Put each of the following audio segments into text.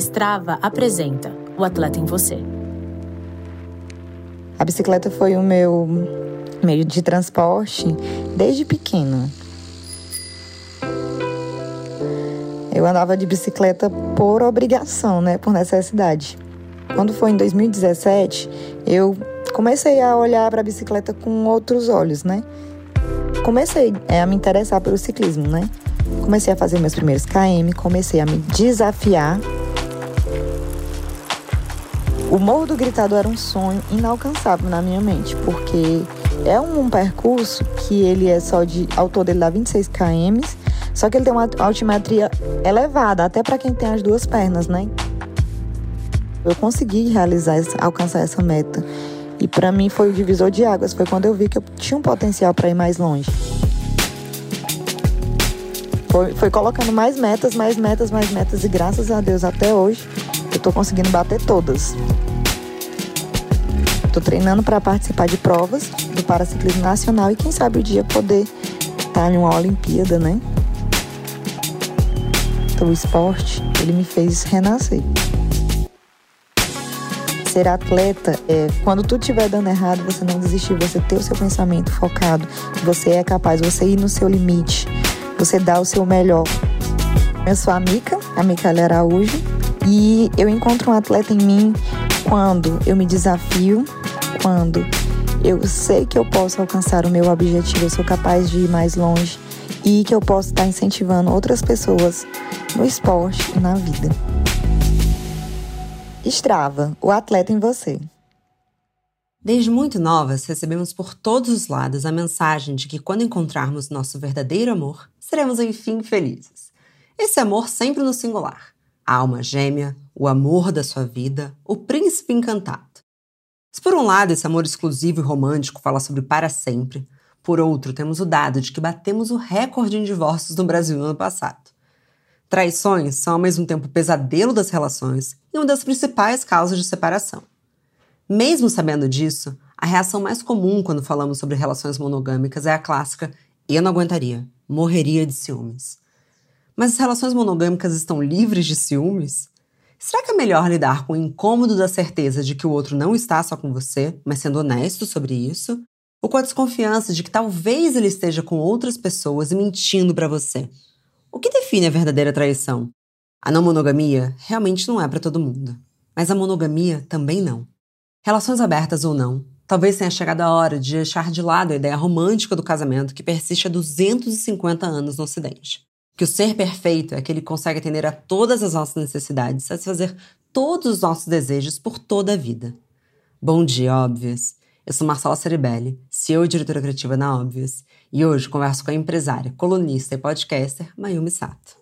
Strava apresenta O Atleta em Você. A bicicleta foi o meu meio de transporte desde pequeno. Eu andava de bicicleta por obrigação, né, por necessidade. Quando foi em 2017, eu comecei a olhar para a bicicleta com outros olhos, né? Comecei é, a me interessar pelo ciclismo, né? Comecei a fazer meus primeiros KM, comecei a me desafiar o Morro do Gritado era um sonho inalcançável na minha mente, porque é um, um percurso que ele é só de. Ao todo ele dá 26 km, só que ele tem uma altimetria elevada, até para quem tem as duas pernas, né? Eu consegui realizar, alcançar essa meta. E para mim foi o divisor de águas, foi quando eu vi que eu tinha um potencial para ir mais longe. Foi, foi colocando mais metas, mais metas, mais metas, e graças a Deus até hoje tô conseguindo bater todas. Tô treinando para participar de provas do Paraciclismo Nacional e quem sabe o dia poder estar tá em uma Olimpíada, né? Então, o esporte, ele me fez renascer. Ser atleta é quando tudo estiver dando errado, você não desistir, você ter o seu pensamento focado, você é capaz, você ir no seu limite, você dá o seu melhor. Eu sou a Mica, a Micaela Araújo, e eu encontro um atleta em mim quando eu me desafio, quando eu sei que eu posso alcançar o meu objetivo, eu sou capaz de ir mais longe e que eu posso estar incentivando outras pessoas no esporte e na vida. Strava, o atleta em você. Desde muito novas, recebemos por todos os lados a mensagem de que quando encontrarmos nosso verdadeiro amor, seremos enfim felizes. Esse amor sempre no singular a alma gêmea, o amor da sua vida, o príncipe encantado. Se por um lado esse amor exclusivo e romântico fala sobre para sempre, por outro temos o dado de que batemos o recorde em divórcios no Brasil no ano passado. Traições são ao mesmo tempo o pesadelo das relações e uma das principais causas de separação. Mesmo sabendo disso, a reação mais comum quando falamos sobre relações monogâmicas é a clássica: eu não aguentaria, morreria de ciúmes. Mas as relações monogâmicas estão livres de ciúmes? Será que é melhor lidar com o incômodo da certeza de que o outro não está só com você, mas sendo honesto sobre isso? Ou com a desconfiança de que talvez ele esteja com outras pessoas e mentindo para você? O que define a verdadeira traição? A não monogamia realmente não é para todo mundo, mas a monogamia também não. Relações abertas ou não, talvez tenha chegado a hora de deixar de lado a ideia romântica do casamento que persiste há 250 anos no Ocidente que o ser perfeito é que consegue atender a todas as nossas necessidades, satisfazer todos os nossos desejos por toda a vida. Bom dia, óbvias! Eu sou Marcela Ceribelli, CEO e diretora criativa na Óbvias, e hoje converso com a empresária, colunista e podcaster Mayumi Sato.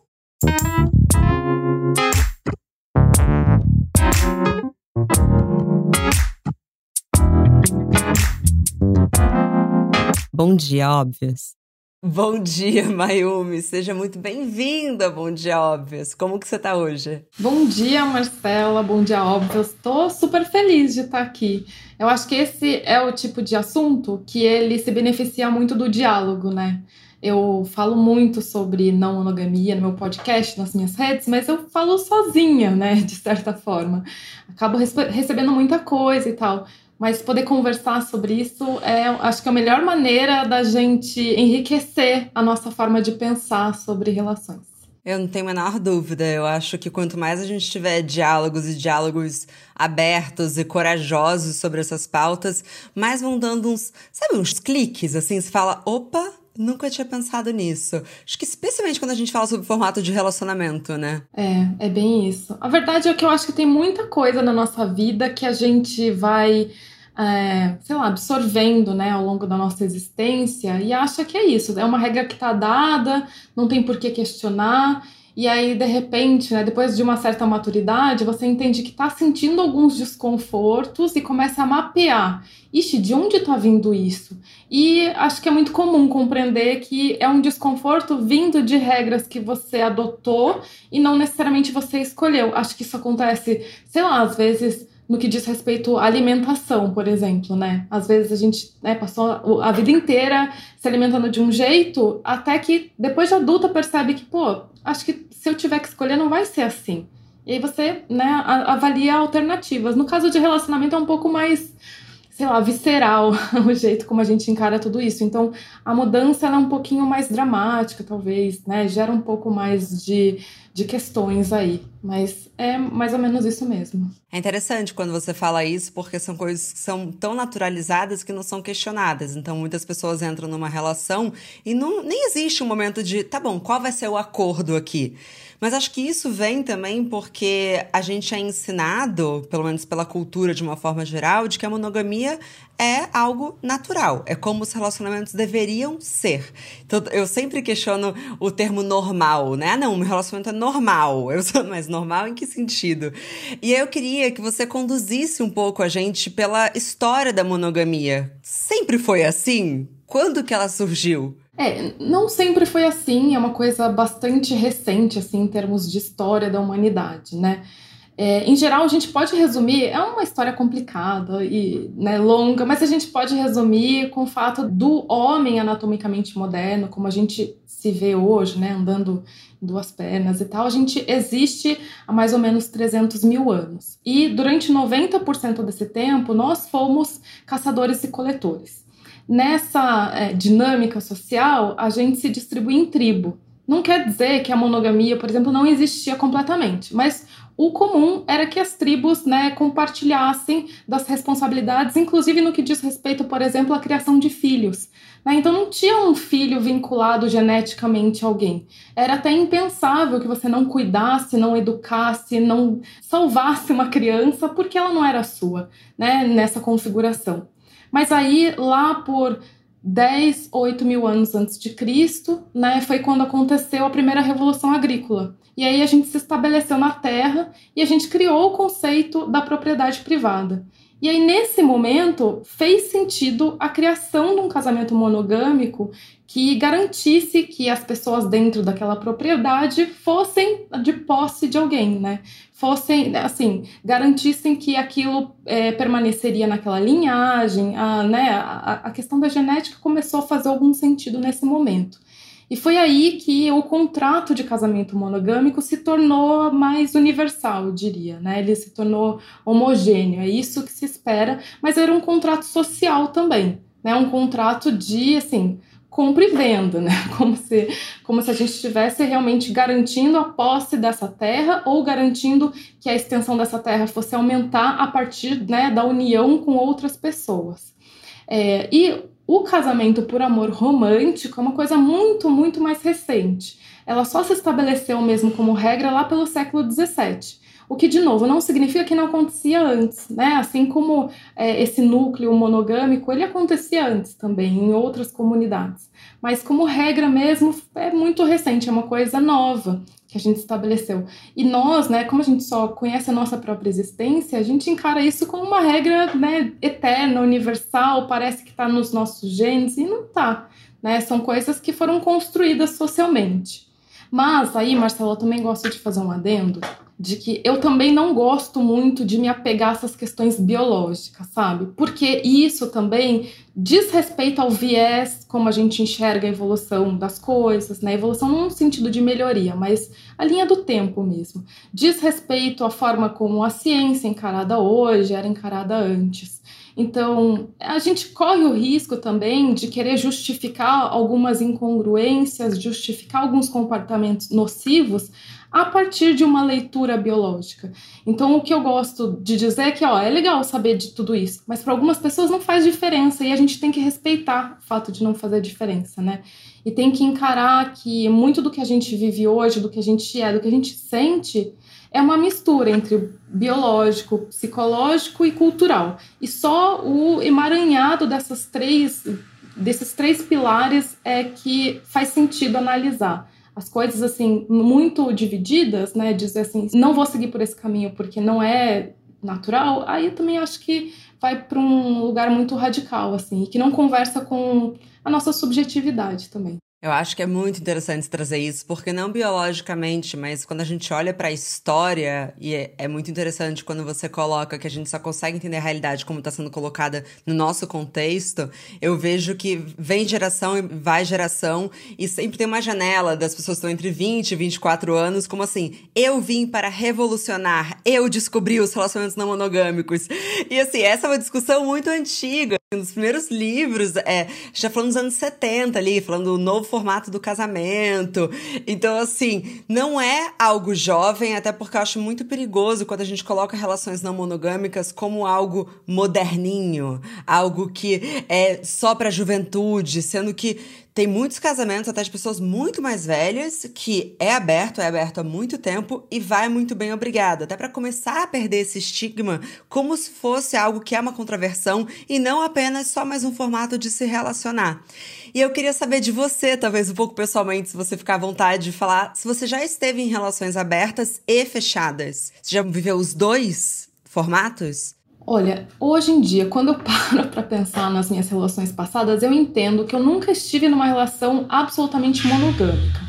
Bom dia, óbvias! Bom dia, Mayumi. Seja muito bem-vinda. Bom dia, óbvios. Como que você está hoje? Bom dia, Marcela. Bom dia, óbvios. Estou super feliz de estar aqui. Eu acho que esse é o tipo de assunto que ele se beneficia muito do diálogo, né? Eu falo muito sobre não monogamia no meu podcast, nas minhas redes, mas eu falo sozinha, né? De certa forma. Acabo recebendo muita coisa e tal. Mas poder conversar sobre isso é, acho que é a melhor maneira da gente enriquecer a nossa forma de pensar sobre relações. Eu não tenho a menor dúvida. Eu acho que quanto mais a gente tiver diálogos e diálogos abertos e corajosos sobre essas pautas, mais vão dando uns, sabe, uns cliques, assim, você fala, opa, Nunca tinha pensado nisso. Acho que especialmente quando a gente fala sobre formato de relacionamento, né? É, é bem isso. A verdade é que eu acho que tem muita coisa na nossa vida que a gente vai, é, sei lá, absorvendo, né, ao longo da nossa existência e acha que é isso. É uma regra que tá dada, não tem por que questionar. E aí, de repente, né, depois de uma certa maturidade, você entende que está sentindo alguns desconfortos e começa a mapear. Ixi, de onde está vindo isso? E acho que é muito comum compreender que é um desconforto vindo de regras que você adotou e não necessariamente você escolheu. Acho que isso acontece, sei lá, às vezes no que diz respeito à alimentação, por exemplo, né? Às vezes a gente né, passou a vida inteira se alimentando de um jeito, até que depois de adulta percebe que, pô, acho que se eu tiver que escolher, não vai ser assim. E aí você né, avalia alternativas. No caso de relacionamento é um pouco mais sei lá, visceral o jeito como a gente encara tudo isso. Então, a mudança é um pouquinho mais dramática, talvez, né? Gera um pouco mais de, de questões aí. Mas é mais ou menos isso mesmo. É interessante quando você fala isso, porque são coisas que são tão naturalizadas que não são questionadas. Então, muitas pessoas entram numa relação e não, nem existe um momento de, tá bom, qual vai ser o acordo aqui? Mas acho que isso vem também porque a gente é ensinado, pelo menos pela cultura de uma forma geral, de que a monogamia é algo natural, é como os relacionamentos deveriam ser. Então, eu sempre questiono o termo normal, né? Ah, não, meu relacionamento é normal. Eu sou mais normal em que sentido? E eu queria que você conduzisse um pouco a gente pela história da monogamia. Sempre foi assim? Quando que ela surgiu? É, não sempre foi assim, é uma coisa bastante recente, assim, em termos de história da humanidade, né? É, em geral, a gente pode resumir, é uma história complicada e né, longa, mas a gente pode resumir com o fato do homem anatomicamente moderno, como a gente se vê hoje, né, andando em duas pernas e tal, a gente existe há mais ou menos 300 mil anos. E durante 90% desse tempo, nós fomos caçadores e coletores. Nessa é, dinâmica social, a gente se distribui em tribo. Não quer dizer que a monogamia, por exemplo, não existia completamente, mas o comum era que as tribos né, compartilhassem das responsabilidades, inclusive no que diz respeito, por exemplo, à criação de filhos. Né? Então não tinha um filho vinculado geneticamente a alguém. Era até impensável que você não cuidasse, não educasse, não salvasse uma criança porque ela não era sua, né, nessa configuração. Mas aí, lá por 10, 8 mil anos antes de Cristo, né, foi quando aconteceu a primeira revolução agrícola. E aí a gente se estabeleceu na terra e a gente criou o conceito da propriedade privada. E aí, nesse momento, fez sentido a criação de um casamento monogâmico que garantisse que as pessoas dentro daquela propriedade fossem de posse de alguém, né? Fossem, assim, garantissem que aquilo é, permaneceria naquela linhagem, a, né? A, a questão da genética começou a fazer algum sentido nesse momento. E foi aí que o contrato de casamento monogâmico se tornou mais universal, eu diria, né? Ele se tornou homogêneo, é isso que se espera, mas era um contrato social também, né? Um contrato de, assim, compra e venda, né? Como se, como se a gente estivesse realmente garantindo a posse dessa terra ou garantindo que a extensão dessa terra fosse aumentar a partir né, da união com outras pessoas. É, e o casamento por amor romântico é uma coisa muito, muito mais recente. Ela só se estabeleceu mesmo como regra lá pelo século XVII. O que, de novo, não significa que não acontecia antes, né? Assim como é, esse núcleo monogâmico, ele acontecia antes também, em outras comunidades. Mas, como regra mesmo, é muito recente, é uma coisa nova que a gente estabeleceu. E nós, né, como a gente só conhece a nossa própria existência, a gente encara isso como uma regra, né, eterna, universal, parece que está nos nossos genes e não está, né? São coisas que foram construídas socialmente. Mas aí, Marcelo, eu também gosto de fazer um adendo de que eu também não gosto muito de me apegar a essas questões biológicas, sabe? Porque isso também diz respeito ao viés como a gente enxerga a evolução das coisas, né? Evolução não no sentido de melhoria, mas a linha do tempo mesmo. Diz respeito à forma como a ciência encarada hoje era encarada antes. Então, a gente corre o risco também de querer justificar algumas incongruências, justificar alguns comportamentos nocivos a partir de uma leitura biológica. Então, o que eu gosto de dizer é que ó, é legal saber de tudo isso, mas para algumas pessoas não faz diferença e a gente tem que respeitar o fato de não fazer diferença, né? E tem que encarar que muito do que a gente vive hoje, do que a gente é, do que a gente sente, é uma mistura entre biológico, psicológico e cultural. E só o emaranhado dessas três, desses três pilares é que faz sentido analisar as coisas assim muito divididas, né, dizer assim, não vou seguir por esse caminho porque não é natural, aí eu também acho que vai para um lugar muito radical assim, que não conversa com a nossa subjetividade também. Eu acho que é muito interessante trazer isso, porque não biologicamente, mas quando a gente olha para a história, e é, é, muito interessante quando você coloca que a gente só consegue entender a realidade como está sendo colocada no nosso contexto, eu vejo que vem geração e vai geração, e sempre tem uma janela das pessoas que estão entre 20 e 24 anos, como assim, eu vim para revolucionar, eu descobri os relacionamentos não monogâmicos. E assim, essa é uma discussão muito antiga. Um dos primeiros livros, é, já falando dos anos 70 ali, falando do novo formato do casamento. Então, assim, não é algo jovem, até porque eu acho muito perigoso quando a gente coloca relações não monogâmicas como algo moderninho, algo que é só pra juventude, sendo que tem muitos casamentos, até de pessoas muito mais velhas, que é aberto, é aberto há muito tempo e vai muito bem, obrigado. Até para começar a perder esse estigma como se fosse algo que é uma contraversão e não apenas só mais um formato de se relacionar. E eu queria saber de você, talvez um pouco pessoalmente, se você ficar à vontade de falar, se você já esteve em relações abertas e fechadas. Você já viveu os dois formatos? Olha, hoje em dia, quando eu paro para pensar nas minhas relações passadas, eu entendo que eu nunca estive numa relação absolutamente monogâmica.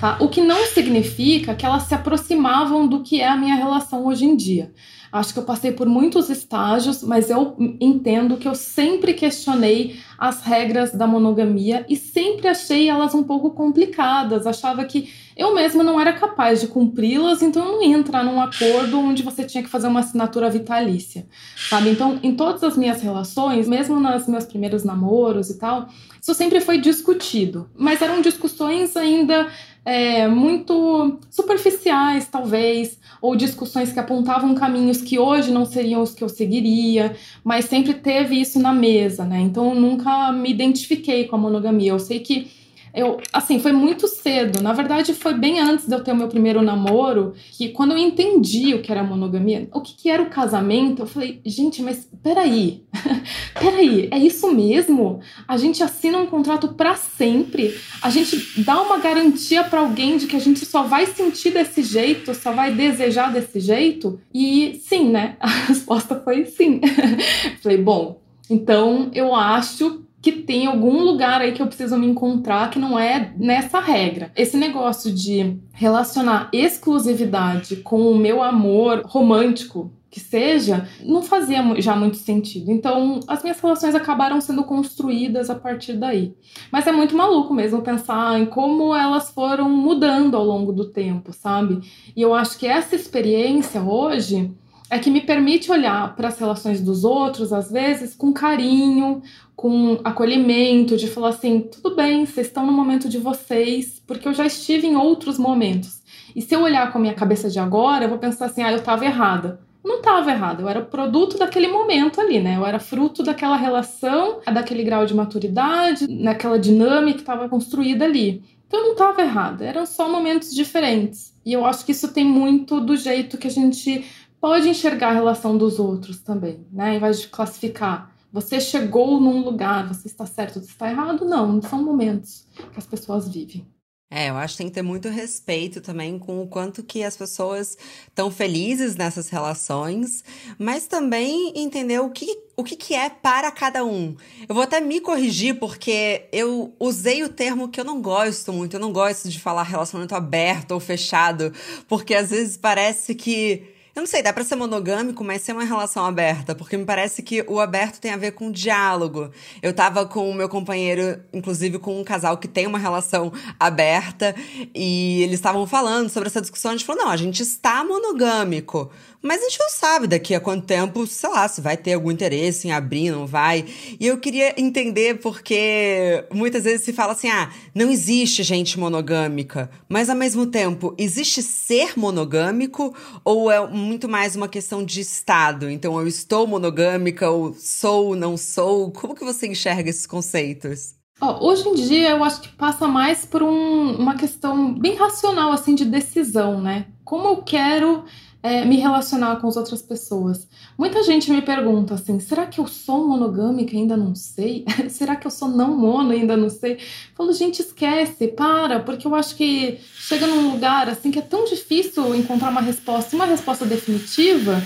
Tá? O que não significa que elas se aproximavam do que é a minha relação hoje em dia. Acho que eu passei por muitos estágios, mas eu entendo que eu sempre questionei as regras da monogamia e sempre achei elas um pouco complicadas. Achava que eu mesma não era capaz de cumpri-las, então eu não ia entrar num acordo onde você tinha que fazer uma assinatura vitalícia, sabe? Então, em todas as minhas relações, mesmo nos meus primeiros namoros e tal, isso sempre foi discutido, mas eram discussões ainda é, muito superficiais, talvez, ou discussões que apontavam caminhos que hoje não seriam os que eu seguiria, mas sempre teve isso na mesa, né? Então eu nunca me identifiquei com a monogamia. Eu sei que eu, assim, foi muito cedo. Na verdade, foi bem antes de eu ter o meu primeiro namoro, que quando eu entendi o que era monogamia, o que, que era o casamento, eu falei, gente, mas peraí, peraí, é isso mesmo? A gente assina um contrato para sempre? A gente dá uma garantia para alguém de que a gente só vai sentir desse jeito, só vai desejar desse jeito? E sim, né? A resposta foi sim. falei, bom, então eu acho que tem algum lugar aí que eu preciso me encontrar que não é nessa regra. Esse negócio de relacionar exclusividade com o meu amor romântico, que seja, não fazia já muito sentido. Então, as minhas relações acabaram sendo construídas a partir daí. Mas é muito maluco mesmo pensar em como elas foram mudando ao longo do tempo, sabe? E eu acho que essa experiência hoje é que me permite olhar para as relações dos outros, às vezes, com carinho, com acolhimento, de falar assim: tudo bem, vocês estão no momento de vocês, porque eu já estive em outros momentos. E se eu olhar com a minha cabeça de agora, eu vou pensar assim: ah, eu estava errada. Não estava errada, eu era produto daquele momento ali, né? Eu era fruto daquela relação, daquele grau de maturidade, naquela dinâmica que estava construída ali. Então eu não estava errada, eram só momentos diferentes. E eu acho que isso tem muito do jeito que a gente pode enxergar a relação dos outros também, né? Em vez de classificar. Você chegou num lugar, você está certo, você está errado? Não, são momentos que as pessoas vivem. É, eu acho que tem que ter muito respeito também com o quanto que as pessoas estão felizes nessas relações, mas também entender o que, o que, que é para cada um. Eu vou até me corrigir, porque eu usei o termo que eu não gosto muito, eu não gosto de falar relacionamento aberto ou fechado, porque às vezes parece que eu não sei, dá pra ser monogâmico, mas ser uma relação aberta, porque me parece que o aberto tem a ver com diálogo. Eu tava com o meu companheiro, inclusive com um casal que tem uma relação aberta, e eles estavam falando sobre essa discussão. A gente falou: não, a gente está monogâmico. Mas a gente não sabe daqui a quanto tempo, sei lá, se vai ter algum interesse em abrir, não vai. E eu queria entender porque muitas vezes se fala assim: ah, não existe gente monogâmica. Mas ao mesmo tempo, existe ser monogâmico ou é muito mais uma questão de estado? Então eu estou monogâmica ou sou, não sou? Como que você enxerga esses conceitos? Oh, hoje em dia eu acho que passa mais por um, uma questão bem racional assim de decisão, né? Como eu quero é, me relacionar com as outras pessoas. Muita gente me pergunta assim: será que eu sou monogâmica ainda não sei? será que eu sou não mono ainda não sei? Eu falo, gente, esquece, para, porque eu acho que chega num lugar assim que é tão difícil encontrar uma resposta, uma resposta definitiva,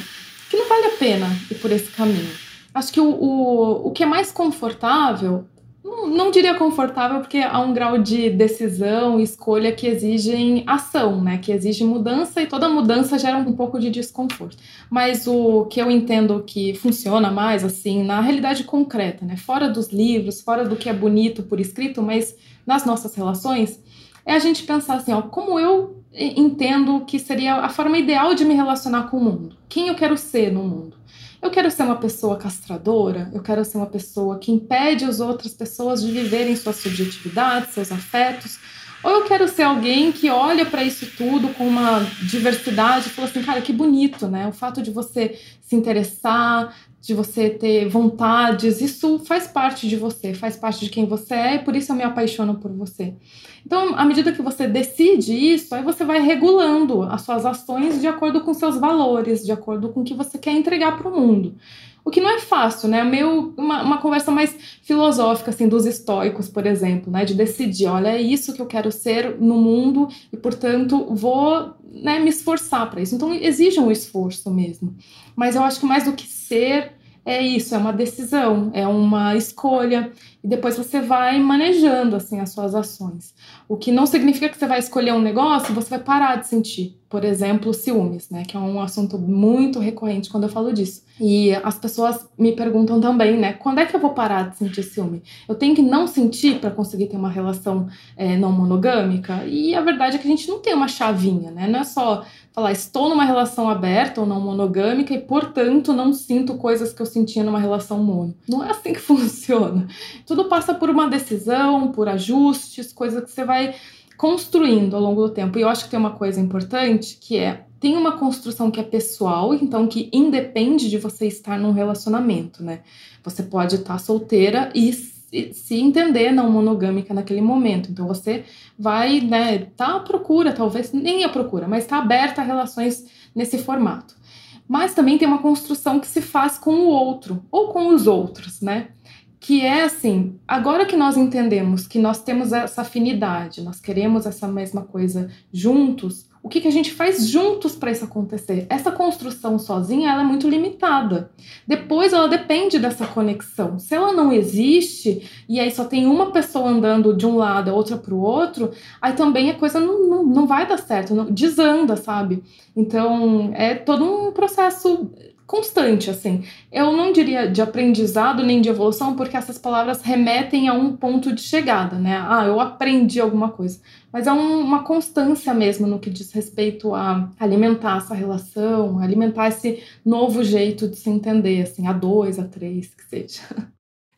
que não vale a pena ir por esse caminho. Acho que o, o, o que é mais confortável não, não, diria confortável, porque há um grau de decisão, escolha que exigem ação, né? Que exige mudança e toda mudança gera um pouco de desconforto. Mas o que eu entendo que funciona mais, assim, na realidade concreta, né? Fora dos livros, fora do que é bonito por escrito, mas nas nossas relações, é a gente pensar assim, ó, como eu entendo que seria a forma ideal de me relacionar com o mundo? Quem eu quero ser no mundo? Eu quero ser uma pessoa castradora, eu quero ser uma pessoa que impede as outras pessoas de viverem suas subjetividades, seus afetos, ou eu quero ser alguém que olha para isso tudo com uma diversidade e fala assim, cara, que bonito, né? O fato de você se interessar, de você ter vontades, isso faz parte de você, faz parte de quem você é e por isso eu me apaixono por você. Então, à medida que você decide isso, aí você vai regulando as suas ações de acordo com seus valores, de acordo com o que você quer entregar para o mundo. O que não é fácil, né? Meio uma, uma conversa mais filosófica, assim, dos estoicos, por exemplo, né? De decidir, olha, é isso que eu quero ser no mundo e, portanto, vou né, me esforçar para isso. Então, exige um esforço mesmo. Mas eu acho que mais do que ser, é isso, é uma decisão, é uma escolha e depois você vai manejando assim as suas ações. O que não significa que você vai escolher um negócio e você vai parar de sentir, por exemplo, ciúmes, né, que é um assunto muito recorrente quando eu falo disso. E as pessoas me perguntam também, né, quando é que eu vou parar de sentir ciúme? Eu tenho que não sentir para conseguir ter uma relação é, não monogâmica? E a verdade é que a gente não tem uma chavinha, né? Não é só falar estou numa relação aberta ou não monogâmica e, portanto, não sinto coisas que eu sentia numa relação mono. Não é assim que funciona. Tudo passa por uma decisão, por ajustes, coisas que você vai construindo ao longo do tempo. E eu acho que tem uma coisa importante que é tem uma construção que é pessoal, então que independe de você estar num relacionamento, né? Você pode estar solteira e se entender não monogâmica naquele momento. Então você vai, né, tá à procura, talvez nem à procura, mas está aberta a relações nesse formato. Mas também tem uma construção que se faz com o outro ou com os outros, né? Que é assim, agora que nós entendemos que nós temos essa afinidade, nós queremos essa mesma coisa juntos, o que, que a gente faz juntos para isso acontecer? Essa construção sozinha ela é muito limitada. Depois ela depende dessa conexão. Se ela não existe e aí só tem uma pessoa andando de um lado, a outra para o outro, aí também a coisa não, não, não vai dar certo, não, desanda, sabe? Então é todo um processo constante, assim. Eu não diria de aprendizado nem de evolução, porque essas palavras remetem a um ponto de chegada, né? Ah, eu aprendi alguma coisa. Mas é um, uma constância mesmo no que diz respeito a alimentar essa relação, alimentar esse novo jeito de se entender, assim, a dois, a três, que seja.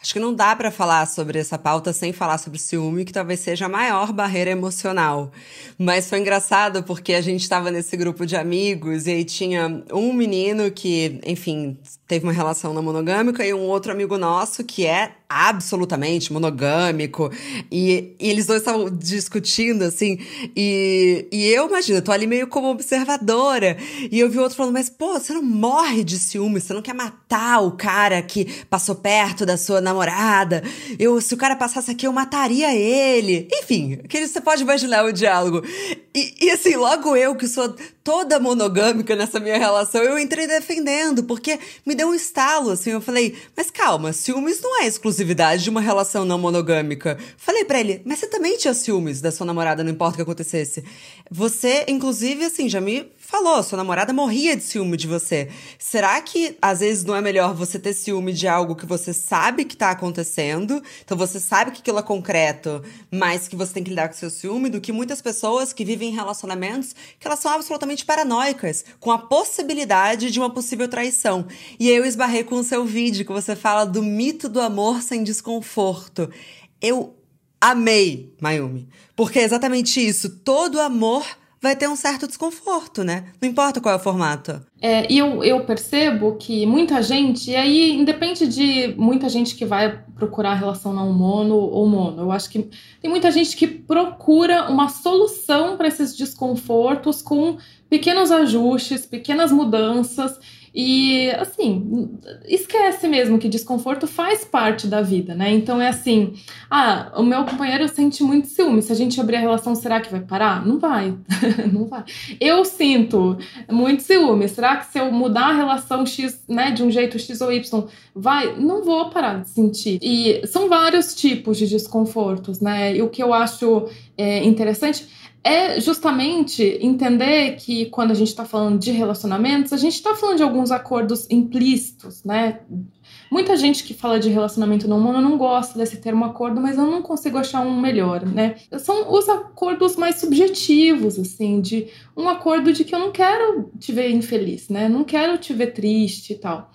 Acho que não dá para falar sobre essa pauta sem falar sobre ciúme, que talvez seja a maior barreira emocional. Mas foi engraçado porque a gente estava nesse grupo de amigos e aí tinha um menino que, enfim, teve uma relação não monogâmica e um outro amigo nosso que é absolutamente monogâmico. E, e eles dois estavam discutindo, assim. E, e eu, imagino, tô ali meio como observadora. E eu vi o outro falando, mas, pô, você não morre de ciúme, você não quer matar o cara que passou perto da sua namorada. Eu, se o cara passasse aqui, eu mataria ele. Enfim, que você pode imaginar o diálogo. E, e assim, logo eu que sou toda monogâmica nessa minha relação, eu entrei defendendo, porque me deu um estalo, assim, eu falei, mas calma, ciúmes não é exclusividade de uma relação não monogâmica. Falei para ele, mas você também tinha ciúmes da sua namorada, não importa o que acontecesse. Você, inclusive, assim, já me falou, sua namorada morria de ciúme de você. Será que às vezes não é melhor você ter ciúme de algo que você sabe que tá acontecendo? Então você sabe que aquilo é concreto, mas que você tem que lidar com seu ciúme, do que muitas pessoas que vivem em relacionamentos que elas são absolutamente paranoicas com a possibilidade de uma possível traição. E eu esbarrei com o seu vídeo que você fala do mito do amor sem desconforto. Eu amei, Mayumi, porque é exatamente isso. Todo amor vai ter um certo desconforto, né? Não importa qual é o formato. É, e eu, eu percebo que muita gente, e aí independe de muita gente que vai procurar relação não mono ou mono, eu acho que tem muita gente que procura uma solução para esses desconfortos com pequenos ajustes, pequenas mudanças E assim, esquece mesmo que desconforto faz parte da vida, né? Então é assim: ah, o meu companheiro sente muito ciúme. Se a gente abrir a relação, será que vai parar? Não vai. não vai. Eu sinto muito ciúme. Será que se eu mudar a relação X, né, de um jeito X ou Y, vai? Não vou parar de sentir. E são vários tipos de desconfortos, né? E o que eu acho é, interessante é justamente entender que quando a gente está falando de relacionamentos, a gente está falando de alguns acordos implícitos, né? Muita gente que fala de relacionamento não humano não gosta desse termo acordo, mas eu não consigo achar um melhor, né? São os acordos mais subjetivos, assim, de um acordo de que eu não quero te ver infeliz, né? Não quero te ver triste e tal.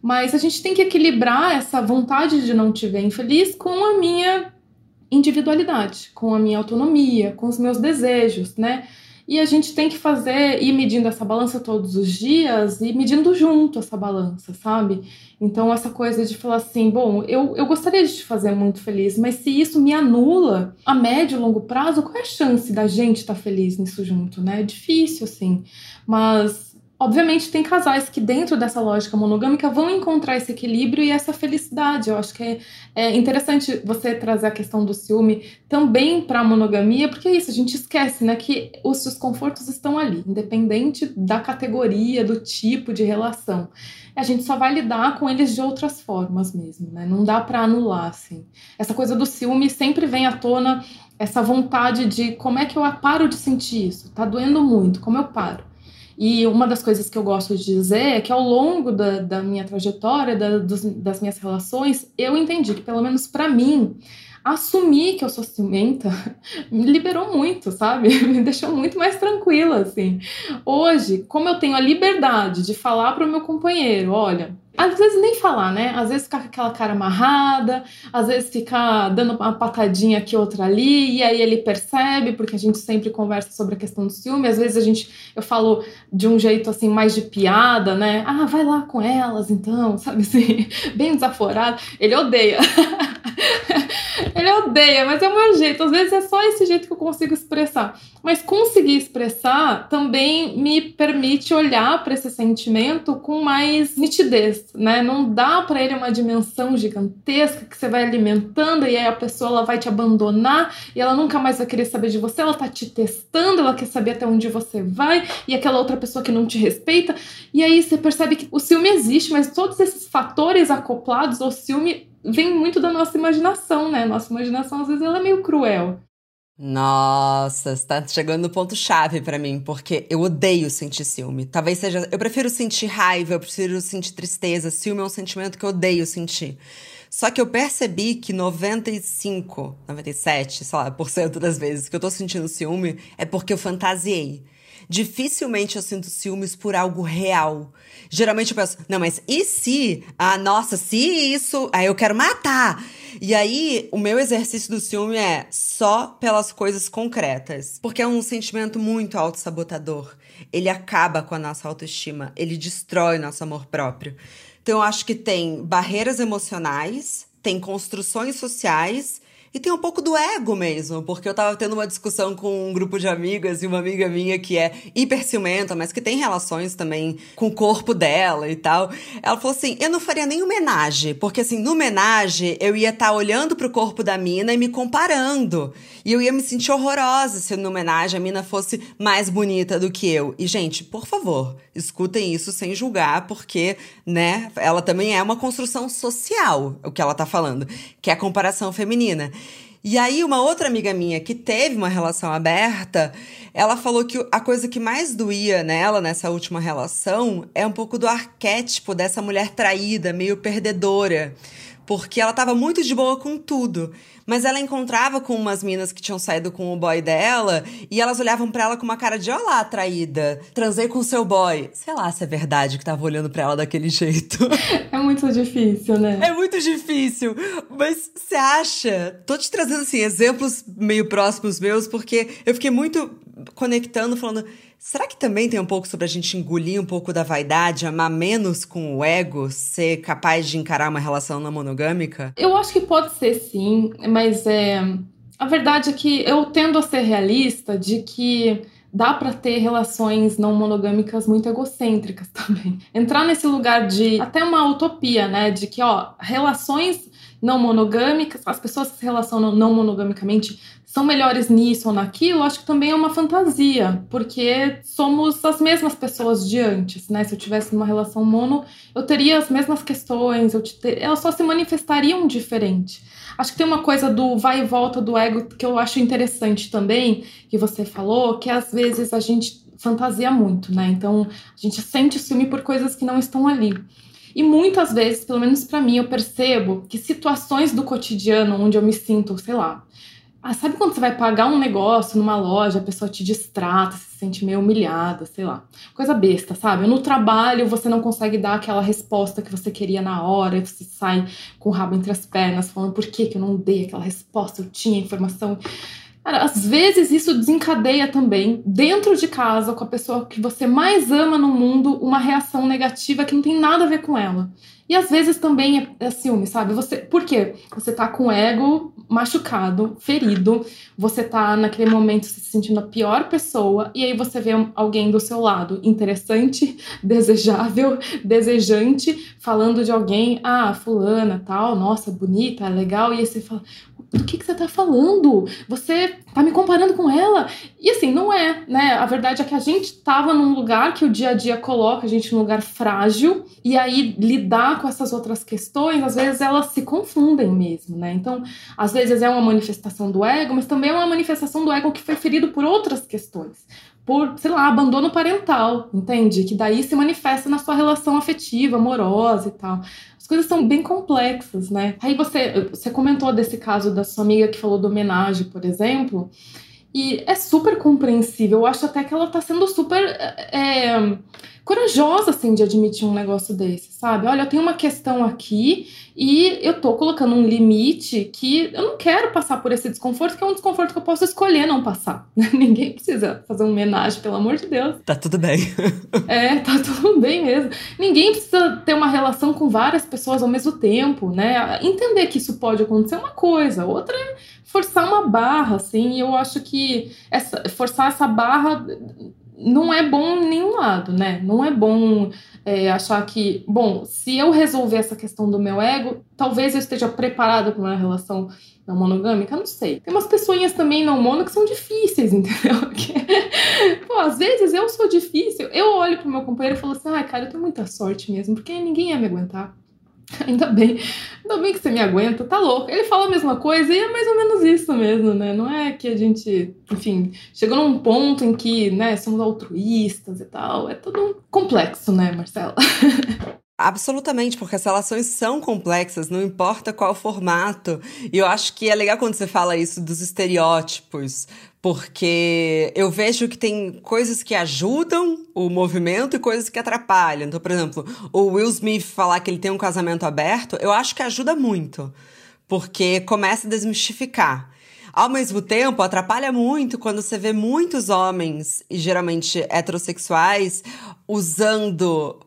Mas a gente tem que equilibrar essa vontade de não te ver infeliz com a minha individualidade, com a minha autonomia, com os meus desejos, né? E a gente tem que fazer, ir medindo essa balança todos os dias e medindo junto essa balança, sabe? Então, essa coisa de falar assim: bom, eu, eu gostaria de te fazer muito feliz, mas se isso me anula a médio e longo prazo, qual é a chance da gente estar tá feliz nisso junto, né? É difícil, assim. Mas Obviamente, tem casais que, dentro dessa lógica monogâmica, vão encontrar esse equilíbrio e essa felicidade. Eu acho que é, interessante você trazer a questão do ciúme também para a monogamia, porque é isso, a gente esquece né, que os desconfortos estão ali, independente da categoria, do tipo de relação. A gente só vai lidar com eles de outras formas mesmo, né? Não dá para anular, assim. Essa coisa do ciúme sempre vem à tona, essa vontade de como é que eu paro de sentir isso? Tá doendo muito, como eu paro? E uma das coisas que eu gosto de dizer é que ao longo da, da minha trajetória, da, dos, das minhas relações, eu entendi que, pelo menos para mim, assumir que eu sou ciumenta me liberou muito, sabe? Me deixou muito mais tranquila, assim. Hoje, como eu tenho a liberdade de falar para o meu companheiro, olha, às vezes nem falar, né? Às vezes ficar com aquela cara amarrada, às vezes ficar dando uma patadinha aqui, outra ali, e aí ele percebe, porque a gente sempre conversa sobre a questão do ciúme. Às vezes a gente, eu falo de um jeito assim, mais de piada, né? Ah, vai lá com elas então, sabe assim, bem desaforado. Ele odeia. ele odeia, mas é o meu jeito. Às vezes é só esse jeito que eu consigo expressar. Mas conseguir expressar também me permite olhar para esse sentimento com mais nitidez, né? Não dá para ele uma dimensão gigantesca que você vai alimentando e aí a pessoa ela vai te abandonar e ela nunca mais vai querer saber de você, ela tá te testando, ela quer saber até onde você vai e aquela outra pessoa que não te respeita. E aí você percebe que o ciúme existe, mas todos esses fatores acoplados ao ciúme vem muito da nossa imaginação, né? Nossa imaginação às vezes ela é meio cruel. Nossa, está chegando no ponto chave para mim, porque eu odeio sentir ciúme. Talvez seja, eu prefiro sentir raiva, eu prefiro sentir tristeza. Ciúme é um sentimento que eu odeio sentir. Só que eu percebi que 95, 97, sei lá, por cento das vezes que eu tô sentindo ciúme é porque eu fantasiei. Dificilmente eu sinto ciúmes por algo real. Geralmente eu penso, não, mas e se? Ah, nossa, se isso, aí eu quero matar. E aí, o meu exercício do ciúme é só pelas coisas concretas. Porque é um sentimento muito autossabotador. Ele acaba com a nossa autoestima, ele destrói nosso amor próprio. Então, eu acho que tem barreiras emocionais, tem construções sociais e tem um pouco do ego mesmo, porque eu tava tendo uma discussão com um grupo de amigas e uma amiga minha que é hiper ciumenta, mas que tem relações também com o corpo dela e tal. Ela falou assim: eu não faria nem homenagem, porque assim, no homenagem eu ia estar tá olhando pro corpo da mina e me comparando. E eu ia me sentir horrorosa se no homenagem a mina fosse mais bonita do que eu. E, gente, por favor, escutem isso sem julgar, porque, né, ela também é uma construção social, o que ela tá falando, que é a comparação feminina. E aí, uma outra amiga minha que teve uma relação aberta, ela falou que a coisa que mais doía nela, nessa última relação, é um pouco do arquétipo dessa mulher traída, meio perdedora porque ela tava muito de boa com tudo. Mas ela encontrava com umas minas que tinham saído com o boy dela e elas olhavam para ela com uma cara de: Olha lá, traída, transei com seu boy. Sei lá se é verdade que tava olhando pra ela daquele jeito. É muito difícil, né? É muito difícil. Mas você acha? Tô te trazendo, assim, exemplos meio próximos meus, porque eu fiquei muito conectando, falando Será que também tem um pouco sobre a gente engolir um pouco da vaidade, amar menos com o ego, ser capaz de encarar uma relação não monogâmica? Eu acho que pode ser sim, mas é, a verdade é que eu tendo a ser realista de que dá para ter relações não monogâmicas muito egocêntricas também. Entrar nesse lugar de até uma utopia, né, de que ó, relações não monogâmicas, as pessoas que se relacionam não monogamicamente são melhores nisso ou naquilo, acho que também é uma fantasia, porque somos as mesmas pessoas de antes, né? Se eu tivesse uma relação mono, eu teria as mesmas questões, eu ter... elas só se manifestariam diferente. Acho que tem uma coisa do vai e volta do ego que eu acho interessante também, que você falou, que às vezes a gente fantasia muito, né? Então a gente sente ciúme por coisas que não estão ali. E muitas vezes, pelo menos para mim, eu percebo que situações do cotidiano onde eu me sinto, sei lá, ah, sabe quando você vai pagar um negócio numa loja, a pessoa te distrata, se sente meio humilhada, sei lá. Coisa besta, sabe? No trabalho você não consegue dar aquela resposta que você queria na hora, você sai com o rabo entre as pernas, falando por que, que eu não dei aquela resposta, eu tinha informação. Cara, às vezes isso desencadeia também, dentro de casa, com a pessoa que você mais ama no mundo, uma reação negativa que não tem nada a ver com ela. E às vezes também é, é ciúme, sabe? Você, por quê? Você tá com o ego machucado, ferido, você tá naquele momento se sentindo a pior pessoa, e aí você vê alguém do seu lado interessante, desejável, desejante, falando de alguém, ah, fulana, tal, nossa, bonita, legal, e aí você fala, do que, que você tá falando? Você tá me comparando com ela? E assim, não é, né? A verdade é que a gente tava num lugar que o dia a dia coloca a gente num lugar frágil, e aí lidar com essas outras questões, às vezes elas se confundem mesmo, né? Então, às vezes é uma manifestação do ego, mas também é uma manifestação do ego que foi ferido por outras questões por, sei lá, abandono parental, entende? Que daí se manifesta na sua relação afetiva, amorosa e tal coisas são bem complexas, né? Aí você, você comentou desse caso da sua amiga que falou do homenagem, por exemplo, e é super compreensível. Eu acho até que ela tá sendo super. É, corajosa, assim, de admitir um negócio desse, sabe? Olha, eu tenho uma questão aqui e eu tô colocando um limite que eu não quero passar por esse desconforto, que é um desconforto que eu posso escolher não passar. Ninguém precisa fazer uma homenagem, pelo amor de Deus. Tá tudo bem. é, tá tudo bem mesmo. Ninguém precisa ter uma relação com várias pessoas ao mesmo tempo, né? Entender que isso pode acontecer é uma coisa, outra é forçar uma barra, assim, e eu acho que essa, forçar essa barra não é bom em nenhum lado, né? Não é bom é, achar que, bom, se eu resolver essa questão do meu ego, talvez eu esteja preparada para uma relação não monogâmica, não sei. Tem umas pessoinhas também não mono que são difíceis, entendeu? Pô, às vezes eu sou difícil, eu olho pro meu companheiro e falo assim, ai, cara, eu tenho muita sorte mesmo, porque ninguém ia me aguentar. Ainda bem, ainda bem que você me aguenta, tá louco. Ele fala a mesma coisa e é mais ou menos isso mesmo, né? Não é que a gente, enfim, chegou num ponto em que, né, somos altruístas e tal. É tudo complexo, né, Marcela? Absolutamente, porque as relações são complexas, não importa qual formato. E eu acho que é legal quando você fala isso dos estereótipos, porque eu vejo que tem coisas que ajudam o movimento e coisas que atrapalham. Então, por exemplo, o Will Smith falar que ele tem um casamento aberto, eu acho que ajuda muito, porque começa a desmistificar. Ao mesmo tempo, atrapalha muito quando você vê muitos homens, e geralmente heterossexuais, usando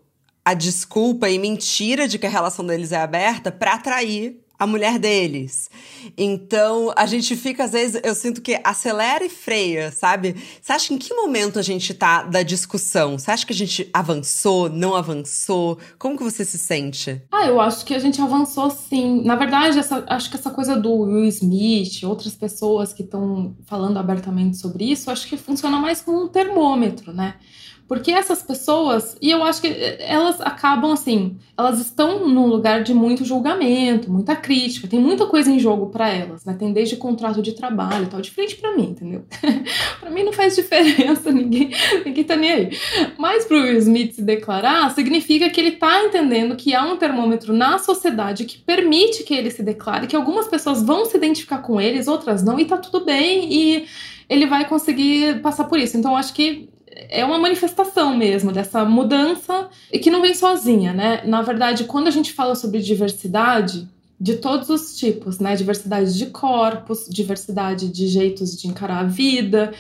a desculpa e mentira de que a relação deles é aberta para atrair a mulher deles. Então, a gente fica, às vezes, eu sinto que acelera e freia, sabe? Você acha em que momento a gente tá da discussão? Você acha que a gente avançou, não avançou? Como que você se sente? Ah, eu acho que a gente avançou sim. Na verdade, essa, acho que essa coisa do Will Smith, outras pessoas que estão falando abertamente sobre isso, acho que funciona mais como um termômetro, né? Porque essas pessoas, e eu acho que elas acabam assim, elas estão num lugar de muito julgamento, muita crítica, tem muita coisa em jogo para elas, né? Tem desde contrato de trabalho e tal, de frente para mim, entendeu? para mim não faz diferença, ninguém, ninguém tá nem aí. Mas pro Will Smith se declarar, significa que ele tá entendendo que há um termômetro na sociedade que permite que ele se declare, que algumas pessoas vão se identificar com eles, outras não, e tá tudo bem, e ele vai conseguir passar por isso. Então, acho que é uma manifestação mesmo dessa mudança e que não vem sozinha, né? Na verdade, quando a gente fala sobre diversidade, de todos os tipos, né? Diversidade de corpos, diversidade de jeitos de encarar a vida,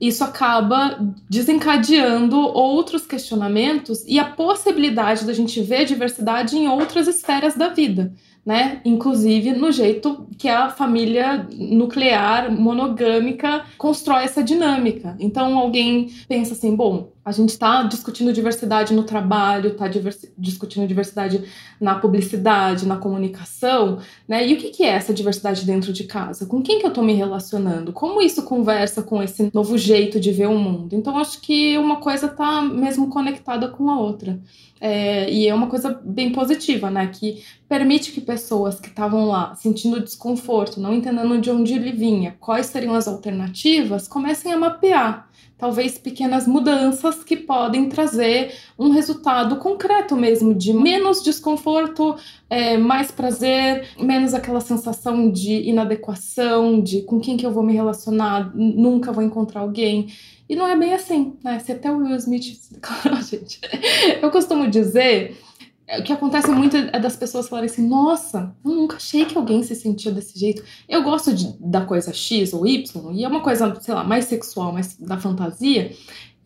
isso acaba desencadeando outros questionamentos e a possibilidade da gente ver diversidade em outras esferas da vida né? Inclusive no jeito que a família nuclear monogâmica constrói essa dinâmica. Então alguém pensa assim, bom, a gente está discutindo diversidade no trabalho, está discutindo diversidade na publicidade, na comunicação, né? E o que, que é essa diversidade dentro de casa? Com quem que eu estou me relacionando? Como isso conversa com esse novo jeito de ver o mundo? Então, acho que uma coisa está mesmo conectada com a outra. É, e é uma coisa bem positiva, né? Que permite que pessoas que estavam lá sentindo desconforto, não entendendo de onde ele vinha, quais seriam as alternativas, comecem a mapear talvez pequenas mudanças que podem trazer um resultado concreto mesmo de menos desconforto, é, mais prazer, menos aquela sensação de inadequação, de com quem que eu vou me relacionar, nunca vou encontrar alguém. E não é bem assim, né? Se até o Will Smith declarou, gente. Eu costumo dizer o que acontece muito é das pessoas falarem assim: nossa, eu nunca achei que alguém se sentia desse jeito. Eu gosto de, da coisa X ou Y, e é uma coisa, sei lá, mais sexual, mais da fantasia.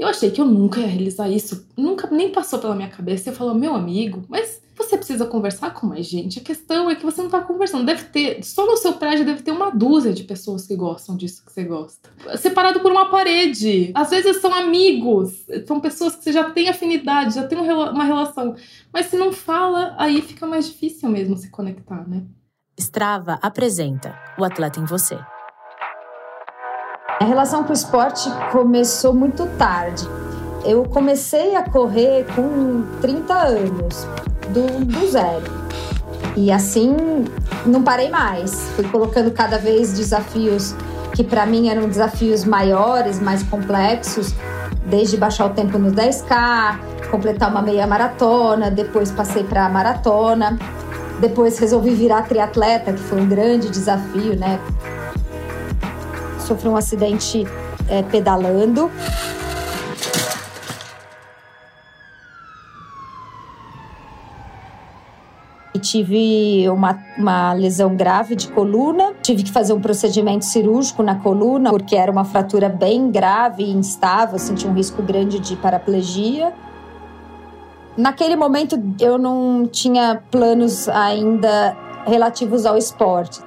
Eu achei que eu nunca ia realizar isso, nunca nem passou pela minha cabeça. Eu falo, meu amigo, mas você precisa conversar com mais gente. A questão é que você não está conversando. Deve ter, só no seu prédio deve ter uma dúzia de pessoas que gostam disso que você gosta. Separado por uma parede. Às vezes são amigos, são pessoas que você já tem afinidade, já tem uma relação. Mas se não fala, aí fica mais difícil mesmo se conectar, né? Strava apresenta O Atleta em Você. A relação com o esporte começou muito tarde. Eu comecei a correr com 30 anos do, do zero. E assim, não parei mais. Fui colocando cada vez desafios que para mim eram desafios maiores, mais complexos, desde baixar o tempo no 10K, completar uma meia maratona, depois passei para a maratona, depois resolvi virar triatleta, que foi um grande desafio, né? Sofri um acidente é, pedalando tive uma, uma lesão grave de coluna, tive que fazer um procedimento cirúrgico na coluna, porque era uma fratura bem grave e instável, senti um risco grande de paraplegia. Naquele momento eu não tinha planos ainda relativos ao esporte.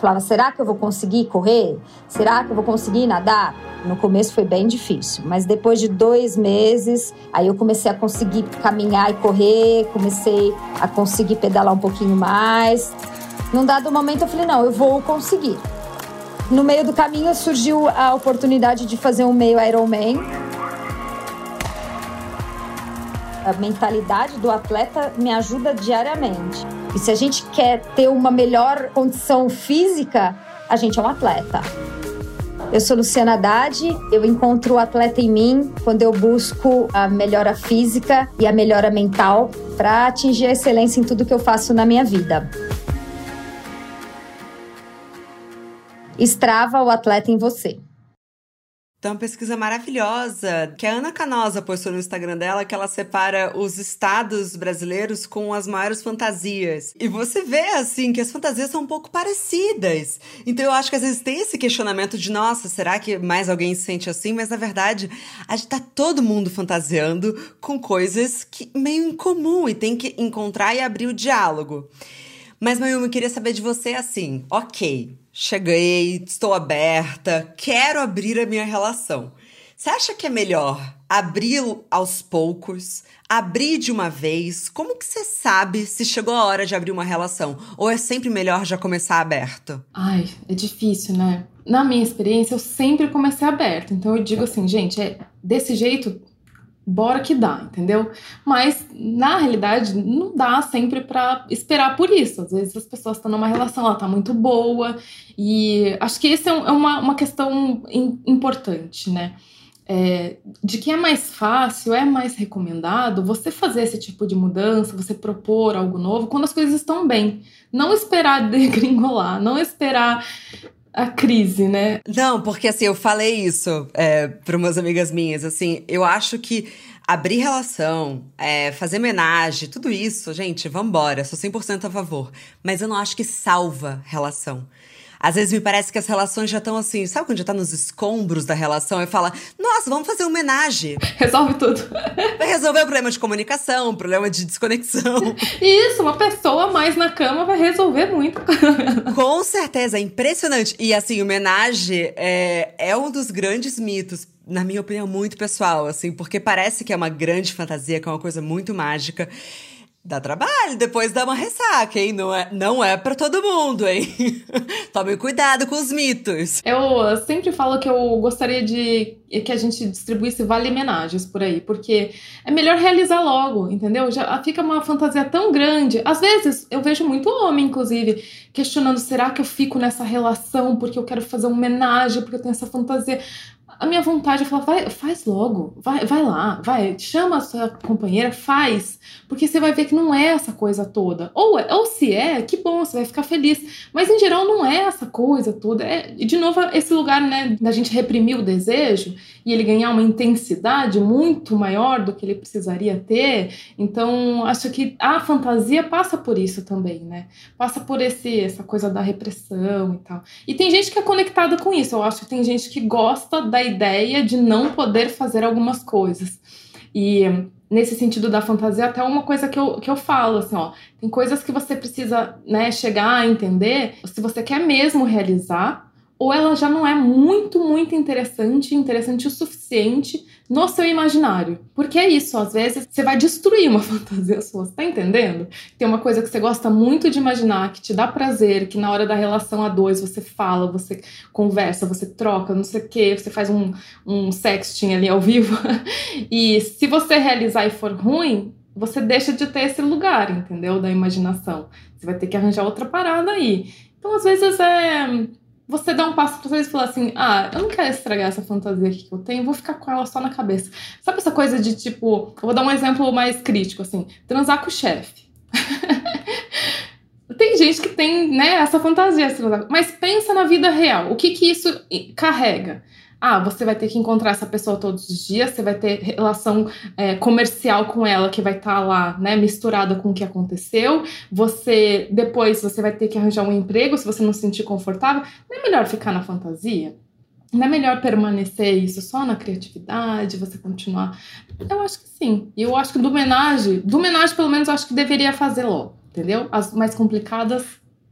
Falava, será que eu vou conseguir correr? Será que eu vou conseguir nadar? No começo foi bem difícil, mas depois de dois meses, aí eu comecei a conseguir caminhar e correr, comecei a conseguir pedalar um pouquinho mais. Num dado momento eu falei, não, eu vou conseguir. No meio do caminho surgiu a oportunidade de fazer um meio Ironman. A mentalidade do atleta me ajuda diariamente. E se a gente quer ter uma melhor condição física, a gente é um atleta. Eu sou Luciana Haddad, eu encontro o atleta em mim quando eu busco a melhora física e a melhora mental para atingir a excelência em tudo que eu faço na minha vida. Estrava o atleta em você. Então, uma pesquisa maravilhosa que a Ana Canosa postou no Instagram dela, que ela separa os estados brasileiros com as maiores fantasias. E você vê, assim, que as fantasias são um pouco parecidas. Então, eu acho que às vezes tem esse questionamento de, nossa, será que mais alguém se sente assim? Mas, na verdade, a gente tá todo mundo fantasiando com coisas que meio incomum e tem que encontrar e abrir o diálogo. Mas, Mayumi, eu queria saber de você assim, ok, cheguei, estou aberta, quero abrir a minha relação. Você acha que é melhor abrir aos poucos, abrir de uma vez? Como que você sabe se chegou a hora de abrir uma relação? Ou é sempre melhor já começar aberto? Ai, é difícil, né? Na minha experiência, eu sempre comecei aberto. Então eu digo assim, gente, é desse jeito bora que dá, entendeu? Mas na realidade não dá sempre para esperar por isso. Às vezes as pessoas estão numa relação, ela tá muito boa e acho que isso é, é uma, uma questão importante, né? É, de que é mais fácil, é mais recomendado você fazer esse tipo de mudança, você propor algo novo quando as coisas estão bem. Não esperar degringolar, não esperar a crise, né? Não, porque assim, eu falei isso é, para umas amigas minhas, assim, eu acho que abrir relação, é, fazer homenagem, tudo isso, gente, vambora, sou 100% a favor. Mas eu não acho que salva relação. Às vezes me parece que as relações já estão assim, sabe quando já tá nos escombros da relação e fala, nossa, vamos fazer homenagem. Resolve tudo. Vai resolver o problema de comunicação, o problema de desconexão. Isso, uma pessoa mais na cama vai resolver muito. Com certeza, é impressionante. E assim, homenagem é, é um dos grandes mitos na minha opinião, muito pessoal, assim, porque parece que é uma grande fantasia, que é uma coisa muito mágica. Dá trabalho, depois dá uma ressaca, hein? Não é, não é para todo mundo, hein? Tome cuidado com os mitos. Eu sempre falo que eu gostaria de que a gente distribuísse vale-homenagens por aí, porque é melhor realizar logo, entendeu? Já fica uma fantasia tão grande. Às vezes eu vejo muito homem, inclusive, questionando: será que eu fico nessa relação porque eu quero fazer uma homenagem, porque eu tenho essa fantasia? A minha vontade é falar, vai, faz logo, vai, vai lá, vai, chama a sua companheira, faz, porque você vai ver que não é essa coisa toda. Ou, é, ou se é, que bom, você vai ficar feliz. Mas em geral não é essa coisa toda. É, de novo, esse lugar, né, da gente reprimir o desejo e ele ganhar uma intensidade muito maior do que ele precisaria ter. Então, acho que a fantasia passa por isso também, né? Passa por esse, essa coisa da repressão e tal. E tem gente que é conectada com isso. Eu acho que tem gente que gosta da ideia de não poder fazer algumas coisas. E nesse sentido da fantasia, até uma coisa que eu, que eu falo, assim, ó, tem coisas que você precisa, né, chegar a entender, se você quer mesmo realizar, ou ela já não é muito, muito interessante, interessante o suficiente no seu imaginário. Porque é isso, às vezes você vai destruir uma fantasia sua, você tá entendendo? Tem uma coisa que você gosta muito de imaginar, que te dá prazer, que na hora da relação a dois você fala, você conversa, você troca, não sei o quê, você faz um, um sexting ali ao vivo. e se você realizar e for ruim, você deixa de ter esse lugar, entendeu? Da imaginação. Você vai ter que arranjar outra parada aí. Então, às vezes, é você dá um passo pra trás e falar assim: ah, eu não quero estragar essa fantasia aqui que eu tenho, vou ficar com ela só na cabeça. Sabe essa coisa de tipo, eu vou dar um exemplo mais crítico, assim, transar com o chefe. tem gente que tem, né, essa fantasia, mas pensa na vida real. O que que isso carrega? Ah, você vai ter que encontrar essa pessoa todos os dias, você vai ter relação é, comercial com ela que vai estar tá lá, né, misturada com o que aconteceu. Você depois você vai ter que arranjar um emprego se você não se sentir confortável. Não é melhor ficar na fantasia? Não é melhor permanecer isso só na criatividade, você continuar? Eu acho que sim. E eu acho que do homenagem, do homenagem pelo menos eu acho que deveria fazer logo, entendeu? As mais complicadas